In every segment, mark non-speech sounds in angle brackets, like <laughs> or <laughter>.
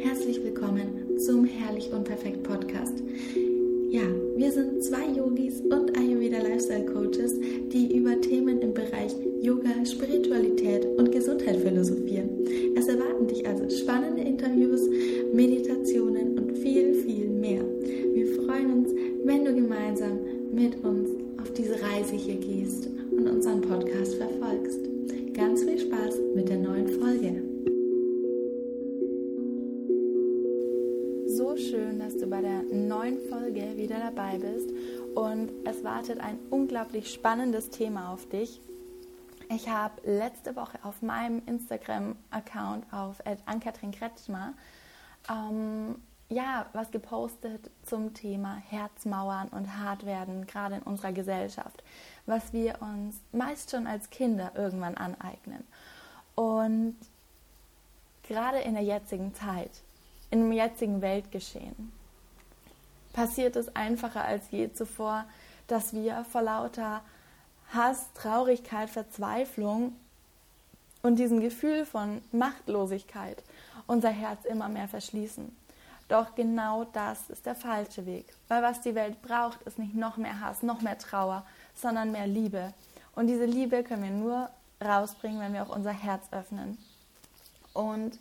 Herzlich willkommen zum Herrlich und Perfekt Podcast. Ja, wir sind zwei Yogis und Ayurveda Lifestyle Coaches, die über Themen im Bereich Yoga, Spiritualität und Gesundheit philosophieren. Es erwarten dich also spannende Interviews, Meditationen und viel, viel mehr. Wir freuen uns, wenn du gemeinsam mit uns auf diese Reise hier gehst und unseren Podcast verfolgst. Ganz viel Spaß mit der neuen Folge. Neuen Folge wieder dabei bist und es wartet ein unglaublich spannendes Thema auf dich. Ich habe letzte Woche auf meinem Instagram-Account auf Ankatrin Kretschmer ähm, ja, was gepostet zum Thema Herzmauern und Hartwerden, gerade in unserer Gesellschaft, was wir uns meist schon als Kinder irgendwann aneignen. Und gerade in der jetzigen Zeit, im jetzigen Weltgeschehen, passiert es einfacher als je zuvor, dass wir vor lauter Hass, Traurigkeit, Verzweiflung und diesem Gefühl von Machtlosigkeit unser Herz immer mehr verschließen. Doch genau das ist der falsche Weg, weil was die Welt braucht, ist nicht noch mehr Hass, noch mehr Trauer, sondern mehr Liebe. Und diese Liebe können wir nur rausbringen, wenn wir auch unser Herz öffnen. Und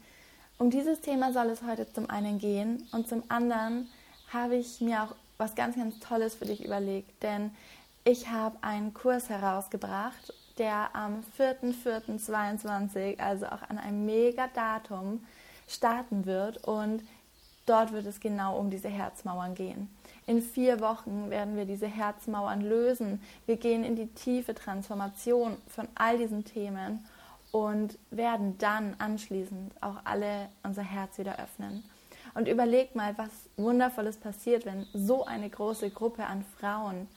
um dieses Thema soll es heute zum einen gehen und zum anderen habe ich mir auch was ganz, ganz Tolles für dich überlegt, denn ich habe einen Kurs herausgebracht, der am 4.4.22, also auch an einem mega Datum, starten wird und Dort wird es genau um diese Herzmauern gehen. In vier Wochen werden wir diese Herzmauern lösen. Wir gehen in die tiefe Transformation von all diesen Themen und werden dann anschließend auch alle unser Herz wieder öffnen. Und überleg mal, was Wundervolles passiert, wenn so eine große Gruppe an Frauen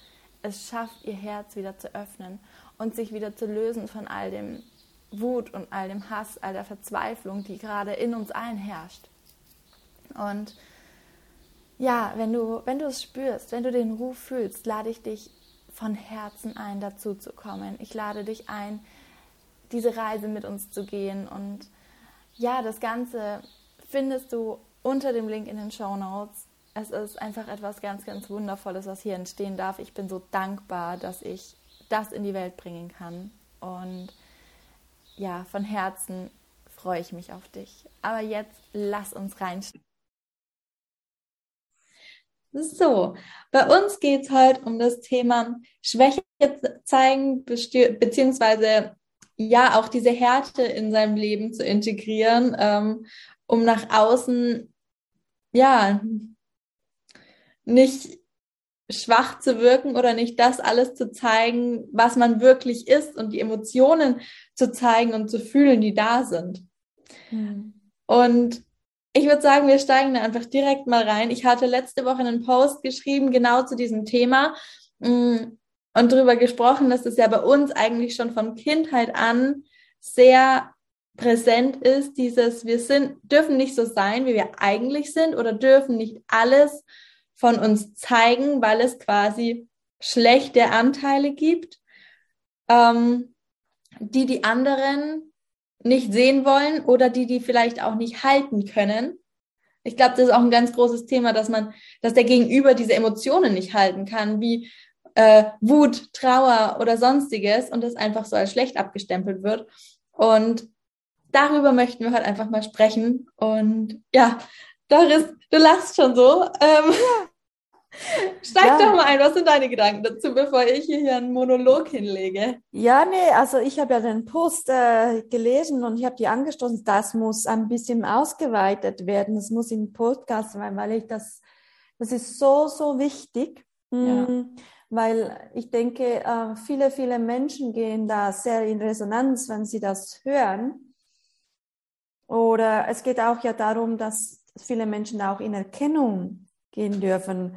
es schafft, ihr Herz wieder zu öffnen und sich wieder zu lösen von all dem Wut und all dem Hass, all der Verzweiflung, die gerade in uns allen herrscht. Und ja, wenn du, wenn du es spürst, wenn du den Ruf fühlst, lade ich dich von Herzen ein, dazu zu kommen. Ich lade dich ein, diese Reise mit uns zu gehen. Und ja, das Ganze findest du unter dem Link in den Show Notes. Es ist einfach etwas ganz, ganz Wundervolles, was hier entstehen darf. Ich bin so dankbar, dass ich das in die Welt bringen kann. Und ja, von Herzen freue ich mich auf dich. Aber jetzt lass uns reinstarten. So, bei uns geht es heute um das Thema Schwäche zeigen, beziehungsweise ja auch diese Härte in seinem Leben zu integrieren, ähm, um nach außen ja nicht schwach zu wirken oder nicht das alles zu zeigen, was man wirklich ist und die Emotionen zu zeigen und zu fühlen, die da sind. Mhm. Und ich würde sagen, wir steigen da einfach direkt mal rein. Ich hatte letzte Woche einen Post geschrieben, genau zu diesem Thema mm, und darüber gesprochen, dass es ja bei uns eigentlich schon von Kindheit an sehr präsent ist, dieses, wir sind, dürfen nicht so sein, wie wir eigentlich sind oder dürfen nicht alles von uns zeigen, weil es quasi schlechte Anteile gibt, ähm, die die anderen nicht sehen wollen oder die, die vielleicht auch nicht halten können. Ich glaube, das ist auch ein ganz großes Thema, dass man, dass der Gegenüber diese Emotionen nicht halten kann, wie äh, Wut, Trauer oder sonstiges und das einfach so als schlecht abgestempelt wird. Und darüber möchten wir heute einfach mal sprechen. Und ja, Doris, du lachst schon so. Ähm, <laughs> Steig ja. doch mal ein, was sind deine Gedanken dazu, bevor ich hier einen Monolog hinlege? Ja, nee, also ich habe ja den Post äh, gelesen und ich habe die angestoßen, das muss ein bisschen ausgeweitet werden, das muss in Podcast sein, weil ich das, das ist so, so wichtig. Ja. Mhm, weil ich denke, äh, viele, viele Menschen gehen da sehr in Resonanz, wenn sie das hören. Oder es geht auch ja darum, dass viele Menschen auch in Erkennung gehen dürfen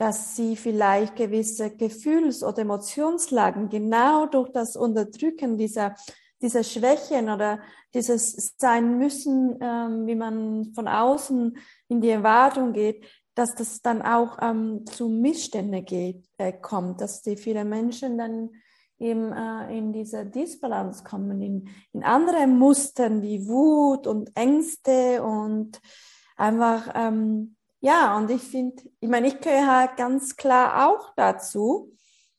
dass sie vielleicht gewisse Gefühls- oder Emotionslagen genau durch das Unterdrücken dieser, dieser Schwächen oder dieses Sein müssen, ähm, wie man von außen in die Erwartung geht, dass das dann auch ähm, zu Missständen geht, äh, kommt, dass die viele Menschen dann eben äh, in dieser Disbalance kommen, in, in andere Mustern wie Wut und Ängste und einfach, ähm, ja, und ich finde, ich meine, ich gehöre ganz klar auch dazu.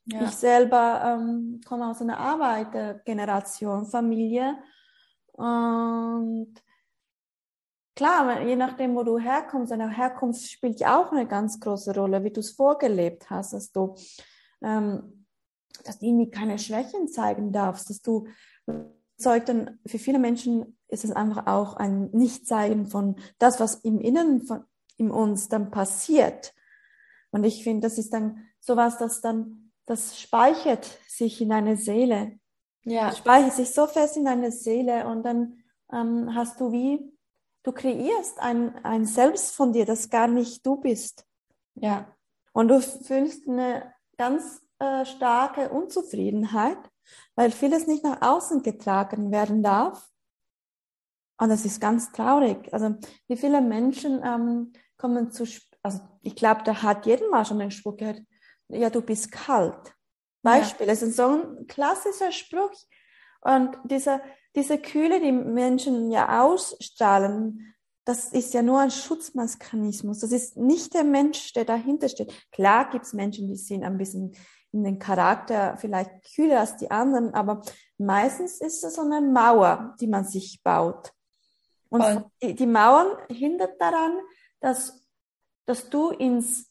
Ja. Ich selber ähm, komme aus einer Arbeitergeneration, Familie. Und klar, je nachdem, wo du herkommst, deine Herkunft spielt ja auch eine ganz große Rolle, wie du es vorgelebt hast, dass du, ähm, dass du irgendwie keine Schwächen zeigen darfst, dass du zeugt dann, für viele Menschen ist es einfach auch ein Nichtzeigen von das, was im Inneren von in uns dann passiert. Und ich finde, das ist dann sowas, das dann, das speichert sich in deine Seele. Ja. Das speichert sich so fest in deine Seele und dann ähm, hast du wie, du kreierst ein, ein Selbst von dir, das gar nicht du bist. Ja. Und du fühlst eine ganz äh, starke Unzufriedenheit, weil vieles nicht nach außen getragen werden darf. Und das ist ganz traurig. Also wie viele Menschen ähm, kommen zu, also ich glaube, da hat jeden mal schon den Spruch gehört, ja, du bist kalt. Beispiel, ja. es ist so ein klassischer Spruch. Und diese, diese Kühle, die Menschen ja ausstrahlen, das ist ja nur ein Schutzmechanismus. Das ist nicht der Mensch, der dahinter steht. Klar gibt es Menschen, die sind ein bisschen in den Charakter vielleicht kühler als die anderen, aber meistens ist es so eine Mauer, die man sich baut. Und die, die Mauern hindert daran, dass, dass du ins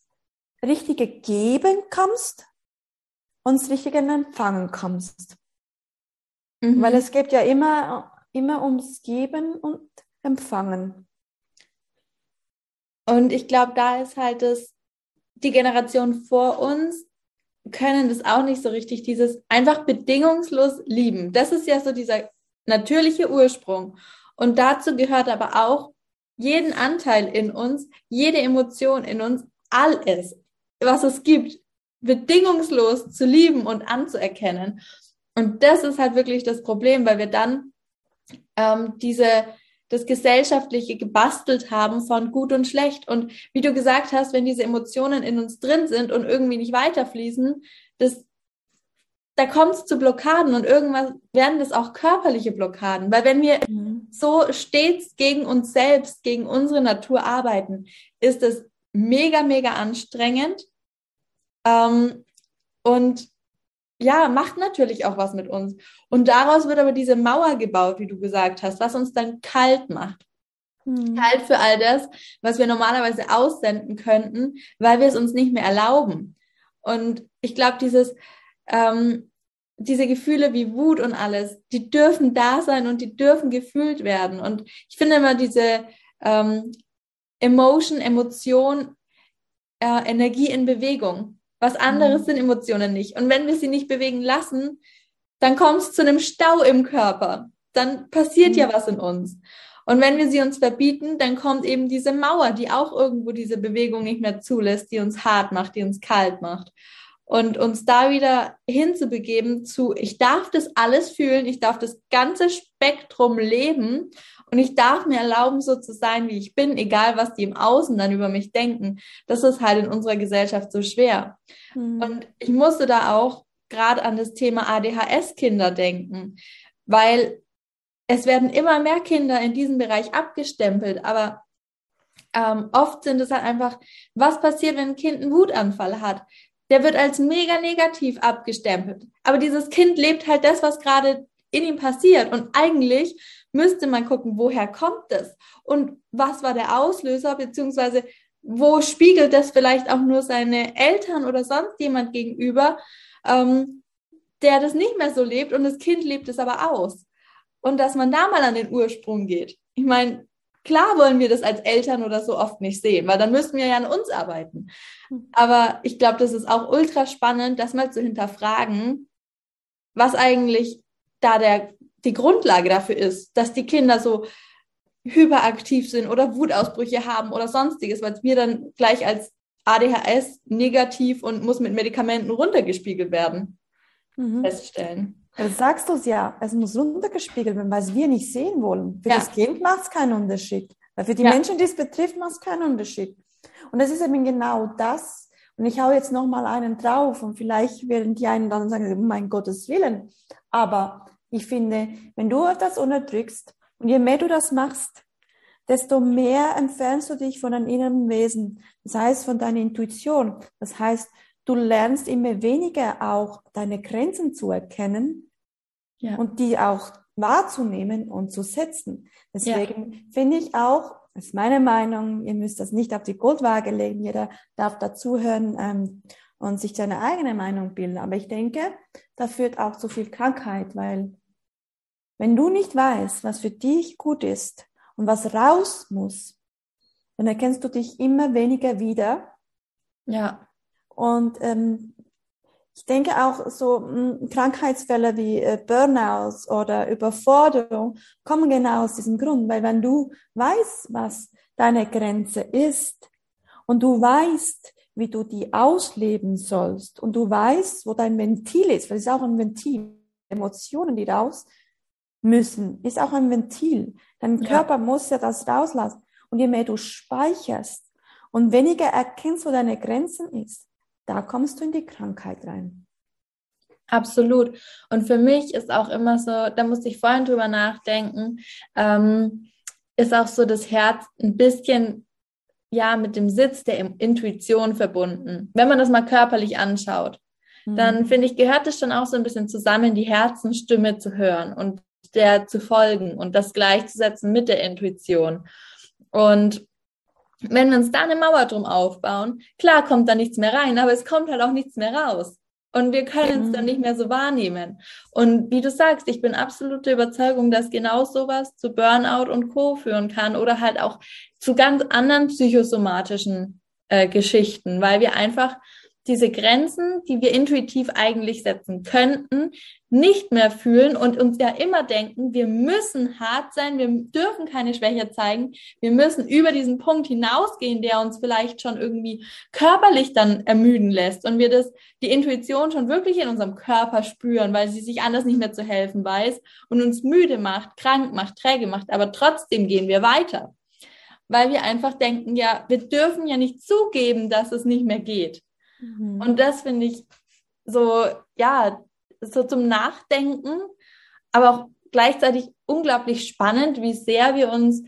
richtige Geben kommst und ins richtige Empfangen kommst. Mhm. Weil es geht ja immer, immer ums Geben und Empfangen. Und ich glaube, da ist halt das, die Generation vor uns können das auch nicht so richtig, dieses einfach bedingungslos lieben. Das ist ja so dieser natürliche Ursprung. Und dazu gehört aber auch jeden Anteil in uns, jede Emotion in uns, alles, was es gibt, bedingungslos zu lieben und anzuerkennen. Und das ist halt wirklich das Problem, weil wir dann ähm, diese das gesellschaftliche gebastelt haben von gut und schlecht. Und wie du gesagt hast, wenn diese Emotionen in uns drin sind und irgendwie nicht weiterfließen, das da kommt es zu Blockaden und irgendwann werden das auch körperliche Blockaden. Weil wenn wir mhm. so stets gegen uns selbst, gegen unsere Natur arbeiten, ist es mega, mega anstrengend. Ähm, und ja, macht natürlich auch was mit uns. Und daraus wird aber diese Mauer gebaut, wie du gesagt hast, was uns dann kalt macht. Mhm. Kalt für all das, was wir normalerweise aussenden könnten, weil wir es uns nicht mehr erlauben. Und ich glaube, dieses, ähm, diese Gefühle wie Wut und alles, die dürfen da sein und die dürfen gefühlt werden. Und ich finde immer diese ähm, Emotion, Emotion, äh, Energie in Bewegung. Was anderes mhm. sind Emotionen nicht. Und wenn wir sie nicht bewegen lassen, dann kommt es zu einem Stau im Körper. Dann passiert mhm. ja was in uns. Und wenn wir sie uns verbieten, dann kommt eben diese Mauer, die auch irgendwo diese Bewegung nicht mehr zulässt, die uns hart macht, die uns kalt macht und uns da wieder hinzubegeben zu, ich darf das alles fühlen, ich darf das ganze Spektrum leben und ich darf mir erlauben, so zu sein, wie ich bin, egal was die im Außen dann über mich denken. Das ist halt in unserer Gesellschaft so schwer. Mhm. Und ich musste da auch gerade an das Thema ADHS-Kinder denken, weil es werden immer mehr Kinder in diesem Bereich abgestempelt, aber ähm, oft sind es halt einfach, was passiert, wenn ein Kind einen Wutanfall hat? der wird als mega negativ abgestempelt. Aber dieses Kind lebt halt das, was gerade in ihm passiert. Und eigentlich müsste man gucken, woher kommt das? Und was war der Auslöser, beziehungsweise wo spiegelt das vielleicht auch nur seine Eltern oder sonst jemand gegenüber, ähm, der das nicht mehr so lebt und das Kind lebt es aber aus. Und dass man da mal an den Ursprung geht. Ich meine, Klar wollen wir das als Eltern oder so oft nicht sehen, weil dann müssten wir ja an uns arbeiten. Hm. Aber ich glaube, das ist auch ultra spannend, das mal zu hinterfragen, was eigentlich da der, die Grundlage dafür ist, dass die Kinder so hyperaktiv sind oder Wutausbrüche haben oder sonstiges, weil wir dann gleich als ADHS negativ und muss mit Medikamenten runtergespiegelt werden, mhm. feststellen. Das sagst du es ja, es muss runtergespiegelt werden, weil wir nicht sehen wollen. Für ja. das Kind macht es keinen Unterschied. Weil für die ja. Menschen, die es betrifft, macht es keinen Unterschied. Und das ist eben genau das. Und ich hau jetzt nochmal einen drauf und vielleicht werden die einen dann sagen, mein Gottes Willen. Aber ich finde, wenn du das unterdrückst und je mehr du das machst, desto mehr entfernst du dich von deinem inneren Wesen. Das heißt, von deiner Intuition. Das heißt, du lernst immer weniger auch deine Grenzen zu erkennen ja. und die auch wahrzunehmen und zu setzen. Deswegen ja. finde ich auch, das ist meine Meinung, ihr müsst das nicht auf die Goldwaage legen, jeder darf dazuhören ähm, und sich seine eigene Meinung bilden. Aber ich denke, da führt auch zu viel Krankheit, weil wenn du nicht weißt, was für dich gut ist und was raus muss, dann erkennst du dich immer weniger wieder. Ja. Und ähm, ich denke auch so mh, hm, Krankheitsfälle wie äh, Burnouts oder Überforderung kommen genau aus diesem Grund, weil wenn du weißt, was deine Grenze ist und du weißt, wie du die ausleben sollst und du weißt, wo dein Ventil ist, weil es ist auch ein Ventil, Emotionen, die raus müssen, ist auch ein Ventil. Dein Körper ja. muss ja das rauslassen. Und je mehr du speicherst und weniger erkennst, wo deine Grenzen ist, da kommst du in die Krankheit rein. Absolut. Und für mich ist auch immer so, da musste ich vorhin drüber nachdenken, ähm, ist auch so das Herz ein bisschen ja mit dem Sitz der Intuition verbunden. Wenn man das mal körperlich anschaut, mhm. dann finde ich, gehört es schon auch so ein bisschen zusammen, die Herzenstimme zu hören und der zu folgen und das gleichzusetzen mit der Intuition. Und wenn wir uns da eine Mauer drum aufbauen, klar kommt da nichts mehr rein, aber es kommt halt auch nichts mehr raus. Und wir können es dann nicht mehr so wahrnehmen. Und wie du sagst, ich bin absolute Überzeugung, dass genau sowas zu Burnout und Co. führen kann oder halt auch zu ganz anderen psychosomatischen äh, Geschichten, weil wir einfach diese Grenzen, die wir intuitiv eigentlich setzen könnten, nicht mehr fühlen und uns ja immer denken, wir müssen hart sein, wir dürfen keine Schwäche zeigen, wir müssen über diesen Punkt hinausgehen, der uns vielleicht schon irgendwie körperlich dann ermüden lässt und wir das, die Intuition schon wirklich in unserem Körper spüren, weil sie sich anders nicht mehr zu helfen weiß und uns müde macht, krank macht, träge macht, aber trotzdem gehen wir weiter. Weil wir einfach denken, ja, wir dürfen ja nicht zugeben, dass es nicht mehr geht. Mhm. Und das finde ich so, ja, so zum Nachdenken, aber auch gleichzeitig unglaublich spannend, wie sehr wir uns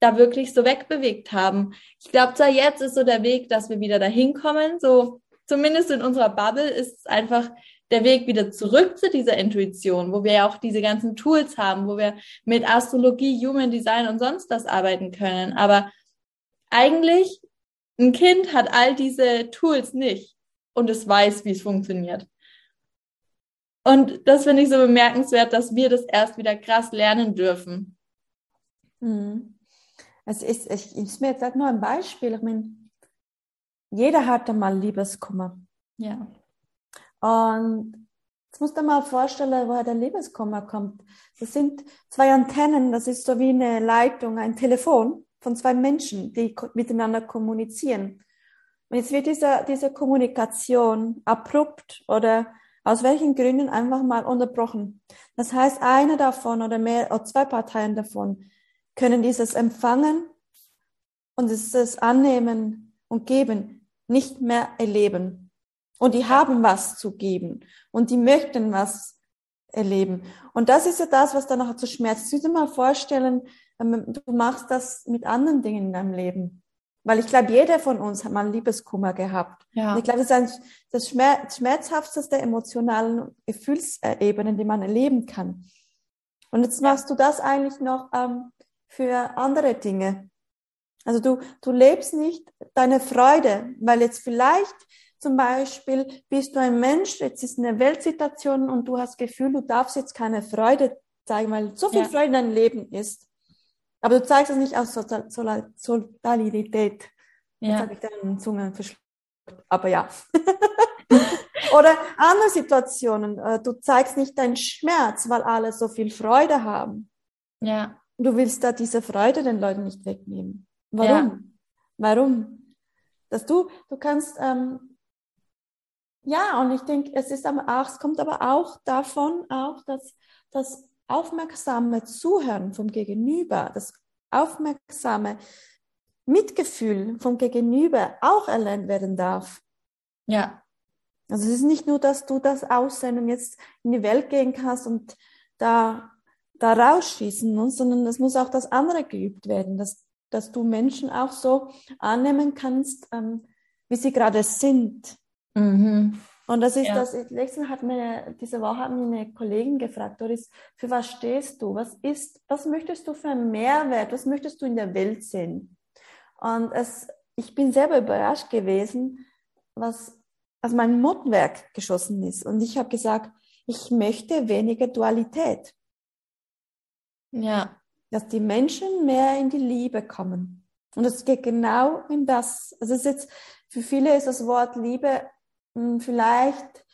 da wirklich so wegbewegt haben. Ich glaube zwar jetzt ist so der Weg, dass wir wieder dahin kommen, so zumindest in unserer Bubble ist es einfach der Weg wieder zurück zu dieser Intuition, wo wir ja auch diese ganzen Tools haben, wo wir mit Astrologie, Human Design und sonst was arbeiten können. Aber eigentlich ein Kind hat all diese Tools nicht und es weiß, wie es funktioniert. Und das finde ich so bemerkenswert, dass wir das erst wieder krass lernen dürfen. Mhm. Es ist, ich, ist mir jetzt nur ein Beispiel. Ich meine, jeder hat einmal Liebeskummer. Ja. Und jetzt musst du dir mal vorstellen, woher der Liebeskummer kommt. Das sind zwei Antennen, das ist so wie eine Leitung, ein Telefon von zwei Menschen, die miteinander kommunizieren. Und jetzt wird diese, diese Kommunikation abrupt oder aus welchen Gründen einfach mal unterbrochen. Das heißt, eine davon oder mehr oder zwei Parteien davon können dieses Empfangen und dieses Annehmen und Geben nicht mehr erleben. Und die haben was zu geben und die möchten was erleben. Und das ist ja das, was dann nachher zu Schmerz. Du dir mal vorstellen, du machst das mit anderen Dingen in deinem Leben. Weil ich glaube, jeder von uns hat mal Liebeskummer gehabt. Ja. Und ich glaube, das ist ein, das Schmerz, schmerzhafteste emotionalen Gefühlsebenen, die man erleben kann. Und jetzt machst du das eigentlich noch ähm, für andere Dinge. Also du, du lebst nicht deine Freude, weil jetzt vielleicht zum Beispiel bist du ein Mensch, jetzt ist eine Weltsituation und du hast Gefühl, du darfst jetzt keine Freude zeigen, weil so viel ja. Freude in deinem Leben ist. Aber du zeigst es nicht aus Solidarität. Ja. Jetzt habe ich deinen Zungen verschluckt. Aber ja. <laughs> Oder andere Situationen. Äh, du zeigst nicht deinen Schmerz, weil alle so viel Freude haben. Ja. Du willst da diese Freude den Leuten nicht wegnehmen. Warum? Ja. Warum? Dass du, du kannst, ähm, ja, und ich denke, es ist aber auch, es kommt aber auch davon auch, dass, dass aufmerksame Zuhören vom Gegenüber, das aufmerksame Mitgefühl vom Gegenüber auch erlernt werden darf. Ja. Also es ist nicht nur, dass du das Aussehen jetzt in die Welt gehen kannst und da, da rausschießen, sondern es muss auch das andere geübt werden, das dass du Menschen auch so annehmen kannst, ähm, wie sie gerade sind. Mhm. Und das ist ja. das, letztens hat mir, diese Woche hat mir eine Kollegin gefragt, Doris, für was stehst du? Was ist, was möchtest du für einen Mehrwert? Was möchtest du in der Welt sehen? Und es, ich bin selber überrascht gewesen, was aus meinem Mundwerk geschossen ist. Und ich habe gesagt, ich möchte weniger Dualität. Ja. Dass die Menschen mehr in die Liebe kommen. Und es geht genau in das. Also es ist jetzt, für viele ist das Wort Liebe vielleicht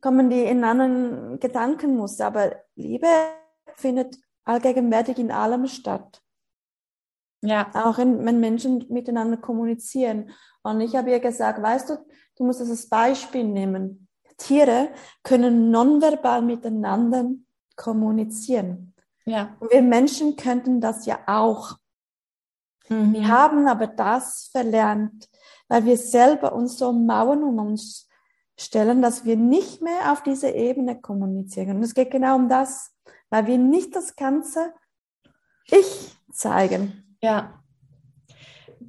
kommen die in anderen Gedankenmuster, aber Liebe findet allgegenwärtig in allem statt. Ja. Auch in, wenn Menschen miteinander kommunizieren. Und ich habe ihr gesagt, weißt du, du musst das als Beispiel nehmen. Tiere können nonverbal miteinander kommunizieren. Ja. Und wir Menschen könnten das ja auch. Mhm. Wir haben aber das verlernt, weil wir selber uns so Mauern um uns stellen, dass wir nicht mehr auf diese Ebene kommunizieren. Und es geht genau um das, weil wir nicht das ganze Ich zeigen. Ja.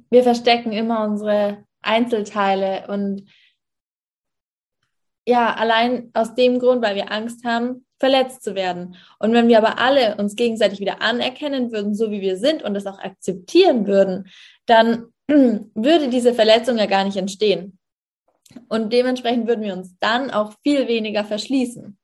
Wir verstecken immer unsere Einzelteile und ja, allein aus dem Grund, weil wir Angst haben, verletzt zu werden. Und wenn wir aber alle uns gegenseitig wieder anerkennen würden, so wie wir sind und das auch akzeptieren würden, dann <clears throat> würde diese Verletzung ja gar nicht entstehen. Und dementsprechend würden wir uns dann auch viel weniger verschließen.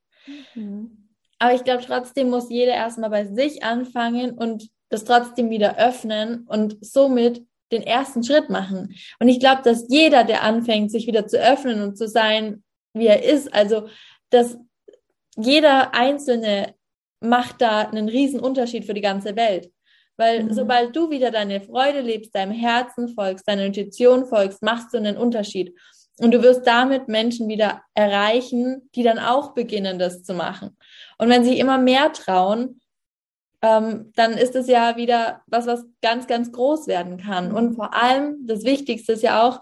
Mhm. Aber ich glaube, trotzdem muss jeder erstmal bei sich anfangen und das trotzdem wieder öffnen und somit den ersten Schritt machen. Und ich glaube, dass jeder, der anfängt, sich wieder zu öffnen und zu sein, wie er ist, also dass jeder Einzelne macht da einen riesen Unterschied für die ganze Welt. Weil mhm. sobald du wieder deine Freude lebst, deinem Herzen folgst, deiner Intuition folgst, machst du einen Unterschied. Und du wirst damit Menschen wieder erreichen, die dann auch beginnen, das zu machen. Und wenn sie immer mehr trauen, ähm, dann ist es ja wieder was, was ganz, ganz groß werden kann. Und vor allem, das Wichtigste ist ja auch,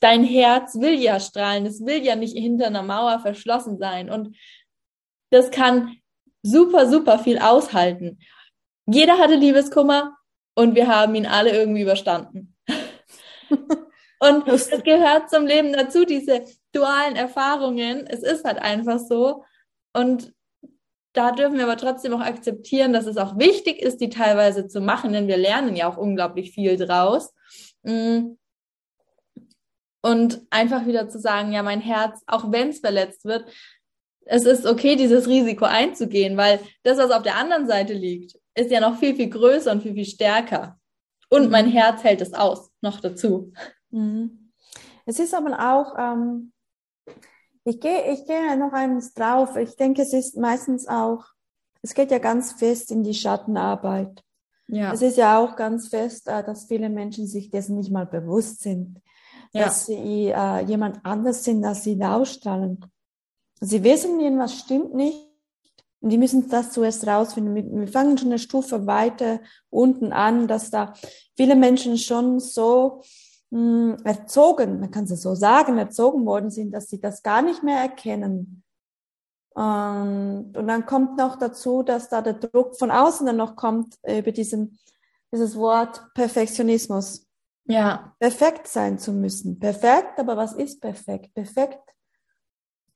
dein Herz will ja strahlen. Es will ja nicht hinter einer Mauer verschlossen sein. Und das kann super, super viel aushalten. Jeder hatte Liebeskummer und wir haben ihn alle irgendwie überstanden. <laughs> und es gehört zum Leben dazu, diese dualen Erfahrungen. Es ist halt einfach so. Und da dürfen wir aber trotzdem auch akzeptieren, dass es auch wichtig ist, die teilweise zu machen, denn wir lernen ja auch unglaublich viel draus. Mm. Und einfach wieder zu sagen, ja, mein Herz, auch wenn es verletzt wird, es ist okay, dieses Risiko einzugehen, weil das, was auf der anderen Seite liegt, ist ja noch viel, viel größer und viel, viel stärker. Und mein Herz hält es aus, noch dazu. Mhm. Es ist aber auch, ähm, ich gehe ich gehe noch eines drauf. Ich denke, es ist meistens auch, es geht ja ganz fest in die Schattenarbeit. Ja. Es ist ja auch ganz fest, äh, dass viele Menschen sich dessen nicht mal bewusst sind, ja. dass sie äh, jemand anders sind, als sie ausstrahlen. Sie wissen, irgendwas stimmt nicht und die müssen das zuerst rausfinden. Wir fangen schon eine Stufe weiter unten an, dass da viele Menschen schon so mh, hm, erzogen, man kann es so sagen, erzogen worden sind, dass sie das gar nicht mehr erkennen. Und, und dann kommt noch dazu, dass da der Druck von außen dann noch kommt über diesen, dieses Wort Perfektionismus. Ja. Perfekt sein zu müssen. Perfekt, aber was ist perfekt? Perfekt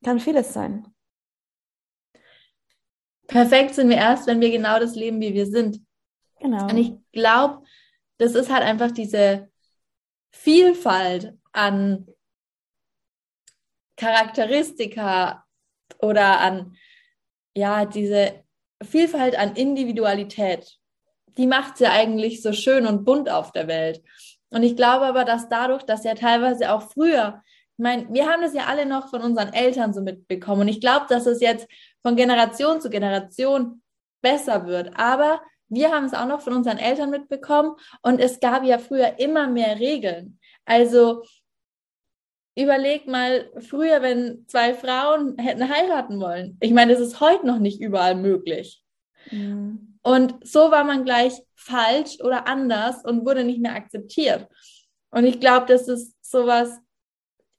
kann vieles sein. Perfekt sind wir erst, wenn wir genau das leben, wie wir sind. Genau. Und ich glaube, das ist halt einfach diese Vielfalt an Charakteristika oder an, ja, diese Vielfalt an Individualität, die macht sie ja eigentlich so schön und bunt auf der Welt. Und ich glaube aber, dass dadurch, dass ja teilweise auch früher, ich meine, wir haben das ja alle noch von unseren Eltern so mitbekommen. Und ich glaube, dass es jetzt von Generation zu Generation besser wird. Aber wir haben es auch noch von unseren Eltern mitbekommen und es gab ja früher immer mehr Regeln. Also überleg mal, früher, wenn zwei Frauen hätten heiraten wollen. Ich meine, es ist heute noch nicht überall möglich. Mhm. Und so war man gleich falsch oder anders und wurde nicht mehr akzeptiert. Und ich glaube, das ist sowas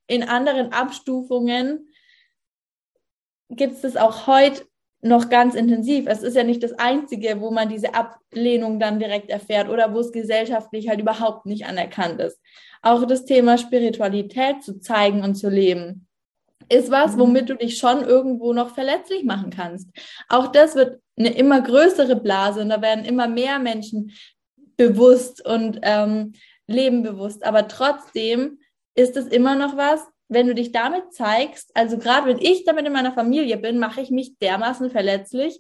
in anderen Abstufungen gibt es das auch heute noch ganz intensiv. Es ist ja nicht das Einzige, wo man diese Ablehnung dann direkt erfährt oder wo es gesellschaftlich halt überhaupt nicht anerkannt ist. Auch das Thema Spiritualität zu zeigen und zu leben ist was, mhm. womit du dich schon irgendwo noch verletzlich machen kannst. Auch das wird eine immer größere Blase und da werden immer mehr Menschen bewusst und ähm, leben bewusst. Aber trotzdem ist es immer noch was, wenn du dich damit zeigst, also gerade wenn ich damit in meiner Familie bin, mache ich mich dermaßen verletzlich,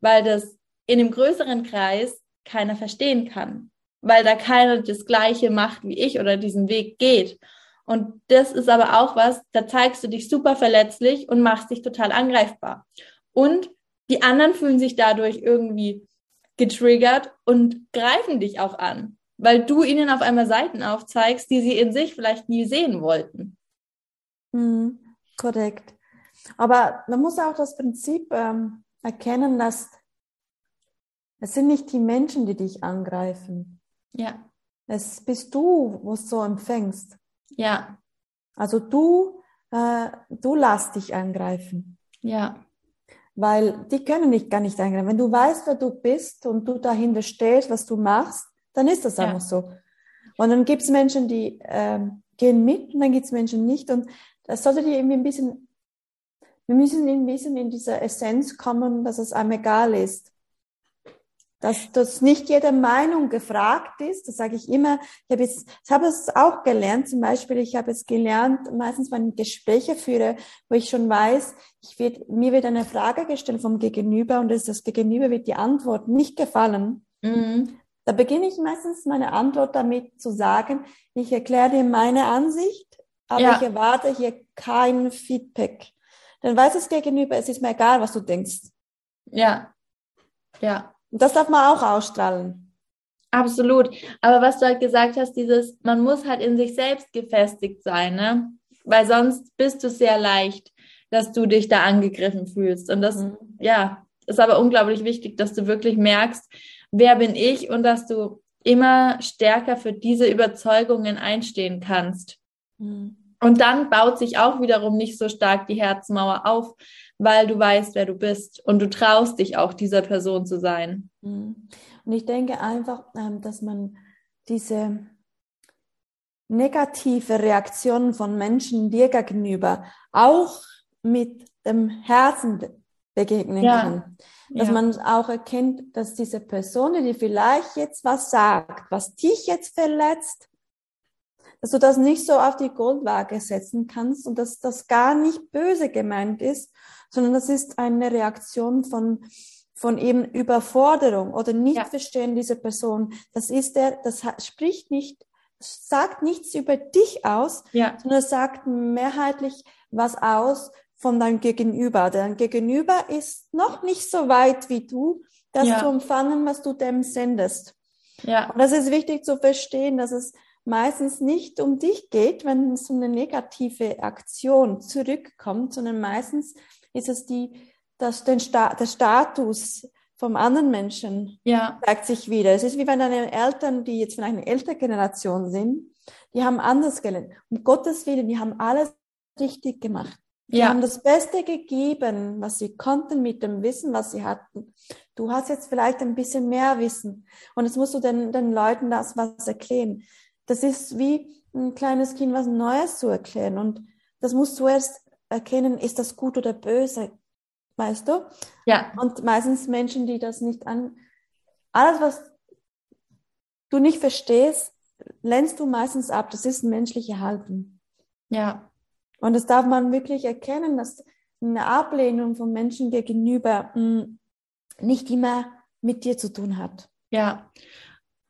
weil das in einem größeren Kreis keiner verstehen kann, weil da keiner das Gleiche macht wie ich oder diesen Weg geht. Und das ist aber auch was, da zeigst du dich super verletzlich und machst dich total angreifbar. Und die anderen fühlen sich dadurch irgendwie getriggert und greifen dich auch an, weil du ihnen auf einmal Seiten aufzeigst, die sie in sich vielleicht nie sehen wollten. Mhm, korrekt. Aber man muss auch das Prinzip ähm, erkennen, dass es sind nicht die Menschen, die dich angreifen. Ja. Es bist du, wo es so empfängst. Ja. Also du, äh, du lässt dich angreifen. Ja. Weil die können dich gar nicht angreifen. Wenn du weißt, wer du bist und du dahinter stehst, was du machst, dann ist das ja. einfach so. Und dann gibt es Menschen, die äh, gehen mit und dann gibt es Menschen nicht. Und das sollte dir irgendwie ein bisschen, wir müssen ein bisschen in diese Essenz kommen, dass es einem egal ist. Dass, dass nicht jede Meinung gefragt ist, das sage ich immer. Ich habe jetzt, ich habe es auch gelernt, zum Beispiel, ich habe es gelernt, meistens wenn ich Gespräche führe, wo ich schon weiß, ich wird, mir wird eine Frage gestellt vom Gegenüber und das, das Gegenüber wird die Antwort nicht gefallen. Mhm. Da beginne ich meistens meine Antwort damit zu sagen, ich erkläre dir meine Ansicht aber ja. ich erwarte hier kein Feedback. Dann weiß es gegenüber, es ist mir egal, was du denkst. Ja. Ja. Und das darf man auch ausstrahlen. Absolut. Aber was du halt gesagt hast, dieses, man muss halt in sich selbst gefestigt sein, ne? Weil sonst bist du sehr leicht, dass du dich da angegriffen fühlst. Und das, mhm. ja, ist aber unglaublich wichtig, dass du wirklich merkst, wer bin ich und dass du immer stärker für diese Überzeugungen einstehen kannst. Mhm. Und dann baut sich auch wiederum nicht so stark die Herzmauer auf, weil du weißt, wer du bist und du traust dich auch dieser Person zu sein. Mhm. Und ich denke einfach, ähm, dass man diese negative Reaktionen von Menschen dir gegenüber auch mit dem Herzen begegnen ja. kann. Dass ja. man auch erkennt, dass diese Person, die vielleicht jetzt was sagt, was dich jetzt verletzt, dass du das nicht so auf die Goldwaage setzen kannst und dass das gar nicht böse gemeint ist, sondern das ist eine Reaktion von, von eben Überforderung oder nicht ja. verstehen dieser Person. Das ist der, das spricht nicht, sagt nichts über dich aus, ja. sondern sagt mehrheitlich was aus von deinem Gegenüber. Dein Gegenüber ist noch nicht so weit wie du, das ja. zu empfangen, was du dem sendest. Ja. Und das ist wichtig zu verstehen, dass es meistens nicht um dich geht, wenn so eine negative Aktion zurückkommt, sondern meistens ist es die, dass den Sta der Status vom anderen Menschen ja. zeigt sich wieder. Es ist wie wenn deine Eltern, die jetzt vielleicht eine ältere Generation sind, die haben anders gelernt. Um Gottes Willen, die haben alles richtig gemacht. Die ja. haben das Beste gegeben, was sie konnten mit dem Wissen, was sie hatten. Du hast jetzt vielleicht ein bisschen mehr Wissen und jetzt musst du den, den Leuten das was erklären. Das ist wie ein kleines Kind was Neues zu erklären. Und das muss zuerst erkennen, ist das gut oder böse? Weißt du? Ja. Und meistens Menschen, die das nicht an, alles, was du nicht verstehst, lehnst du meistens ab. Das ist menschliche Haltung. Ja. Und das darf man wirklich erkennen, dass eine Ablehnung von Menschen gegenüber mh, hm, nicht immer mit dir zu tun hat. Ja.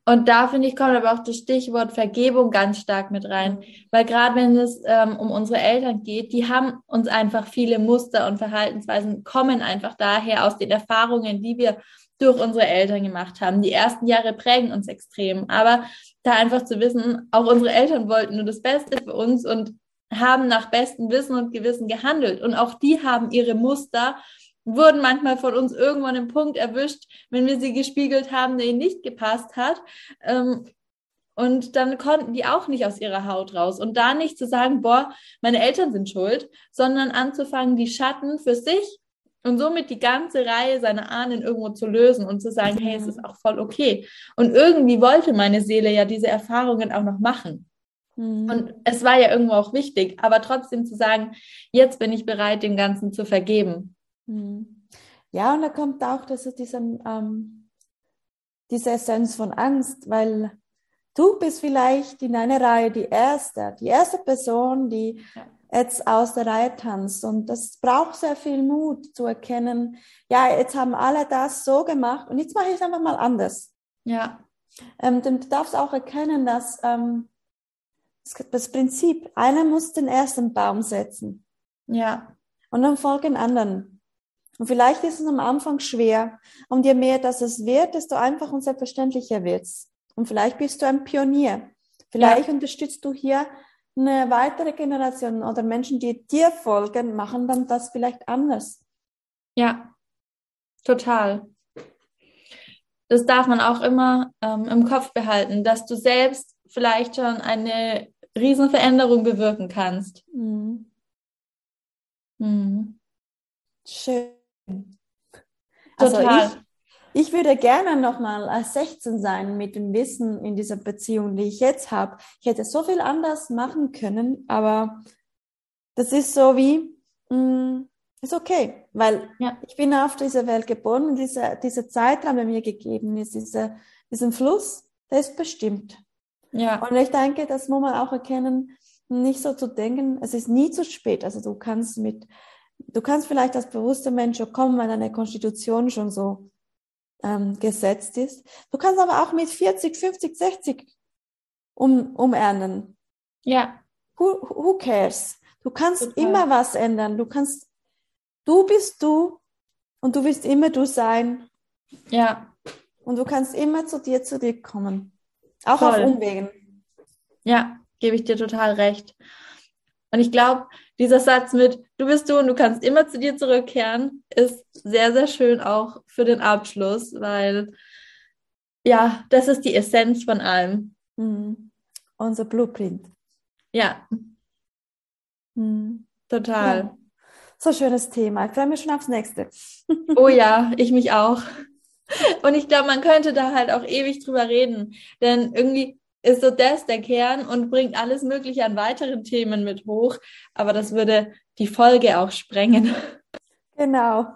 Und da finde ich, kommt aber auch das Stichwort Vergebung ganz stark mit rein. Weil gerade wenn es ähm, um unsere Eltern geht, die haben uns einfach viele Muster und Verhaltensweisen, kommen einfach daher aus den Erfahrungen, die wir durch unsere Eltern gemacht haben. Die ersten Jahre prägen uns extrem. Aber da einfach zu wissen, auch unsere Eltern wollten nur das Beste für uns und haben nach bestem Wissen und Gewissen gehandelt. Und auch die haben ihre Muster wurden manchmal von uns irgendwann im Punkt erwischt, wenn wir sie gespiegelt haben, der ihnen nicht gepasst hat. Ähm, und dann konnten die auch nicht aus ihrer Haut raus. Und da nicht zu sagen, boah, meine Eltern sind schuld, sondern anzufangen, die Schatten für sich und somit die ganze Reihe seiner Ahnen irgendwo zu lösen und zu sagen, hey, es ist auch voll okay. Und irgendwie wollte meine Seele ja diese Erfahrungen auch noch machen. Mhm. Und es war ja irgendwo auch wichtig, aber trotzdem zu sagen, jetzt bin ich bereit, dem Ganzen zu vergeben. Mhm. Ja, und da kommt auch das, dieser, ähm, diese Essenz von Angst, weil du bist vielleicht in einer Reihe die erste, die erste Person, die ja jetzt aus der Reihe tanzt. Und das braucht sehr viel Mut zu erkennen, ja, jetzt haben alle das so gemacht und jetzt mache ich es einfach mal anders. Ja. Ähm, du darfst auch erkennen, dass ähm, das Prinzip, einer muss den ersten Baum setzen. Ja. Und dann folgen anderen. Und vielleicht ist es am Anfang schwer. Und je mehr das es wird, desto einfacher und selbstverständlicher wird's. Und vielleicht bist du ein Pionier. Vielleicht ja. unterstützt du hier eine weitere Generation oder Menschen, die dir folgen, machen dann das vielleicht anders. Ja, total. Das darf man auch immer ähm, im Kopf behalten, dass du selbst vielleicht schon eine Riesenveränderung bewirken kannst. Mhm. Mhm. Schön. Also Total. Ich, ich würde gerne nochmal als 16 sein mit dem Wissen in dieser Beziehung, die ich jetzt habe. Ich hätte so viel anders machen können, aber das ist so wie, mh, mm, ist okay, weil ja. ich bin auf dieser Welt geboren und dieser, dieser Zeitraum, der mir gegeben ist, dieser, diesen Fluss, der ist bestimmt. Ja. Und ich denke, das muss man auch erkennen, nicht so zu denken, es ist nie zu spät. Also du kannst mit, du kannst vielleicht als bewusster Mensch schon kommen, wenn deine Konstitution schon so ähm, gesetzt ist. Du kannst aber auch mit 40, 50, 60 um, umernen. Ja. Who, who cares? Du kannst Total. immer was ändern. Du kannst, du bist du und du wirst immer du sein. Ja. Und du kannst immer zu dir zurückkommen. Auch Voll. auf Umwegen. Ja, gebe ich dir total recht. Und ich glaube, dieser Satz mit du bist du und du kannst immer zu dir zurückkehren, ist sehr, sehr schön auch für den Abschluss, weil ja, das ist die Essenz von allem. Mhm. Unser Blueprint. Ja. Mhm. Total. Ja. So schönes Thema. Ich freue mich schon aufs nächste. <laughs> oh ja, ich mich auch. Und ich glaube, man könnte da halt auch ewig drüber reden. Denn irgendwie ist so das der Kern und bringt alles Mögliche an weiteren Themen mit hoch. Aber das würde die Folge auch sprengen. <laughs> Genau.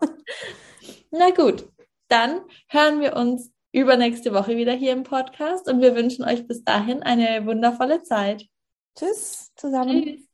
Na gut, dann hören wir uns übernächste Woche wieder hier im Podcast und wir wünschen euch bis dahin eine wundervolle Zeit. Tschüss zusammen. Tschüss.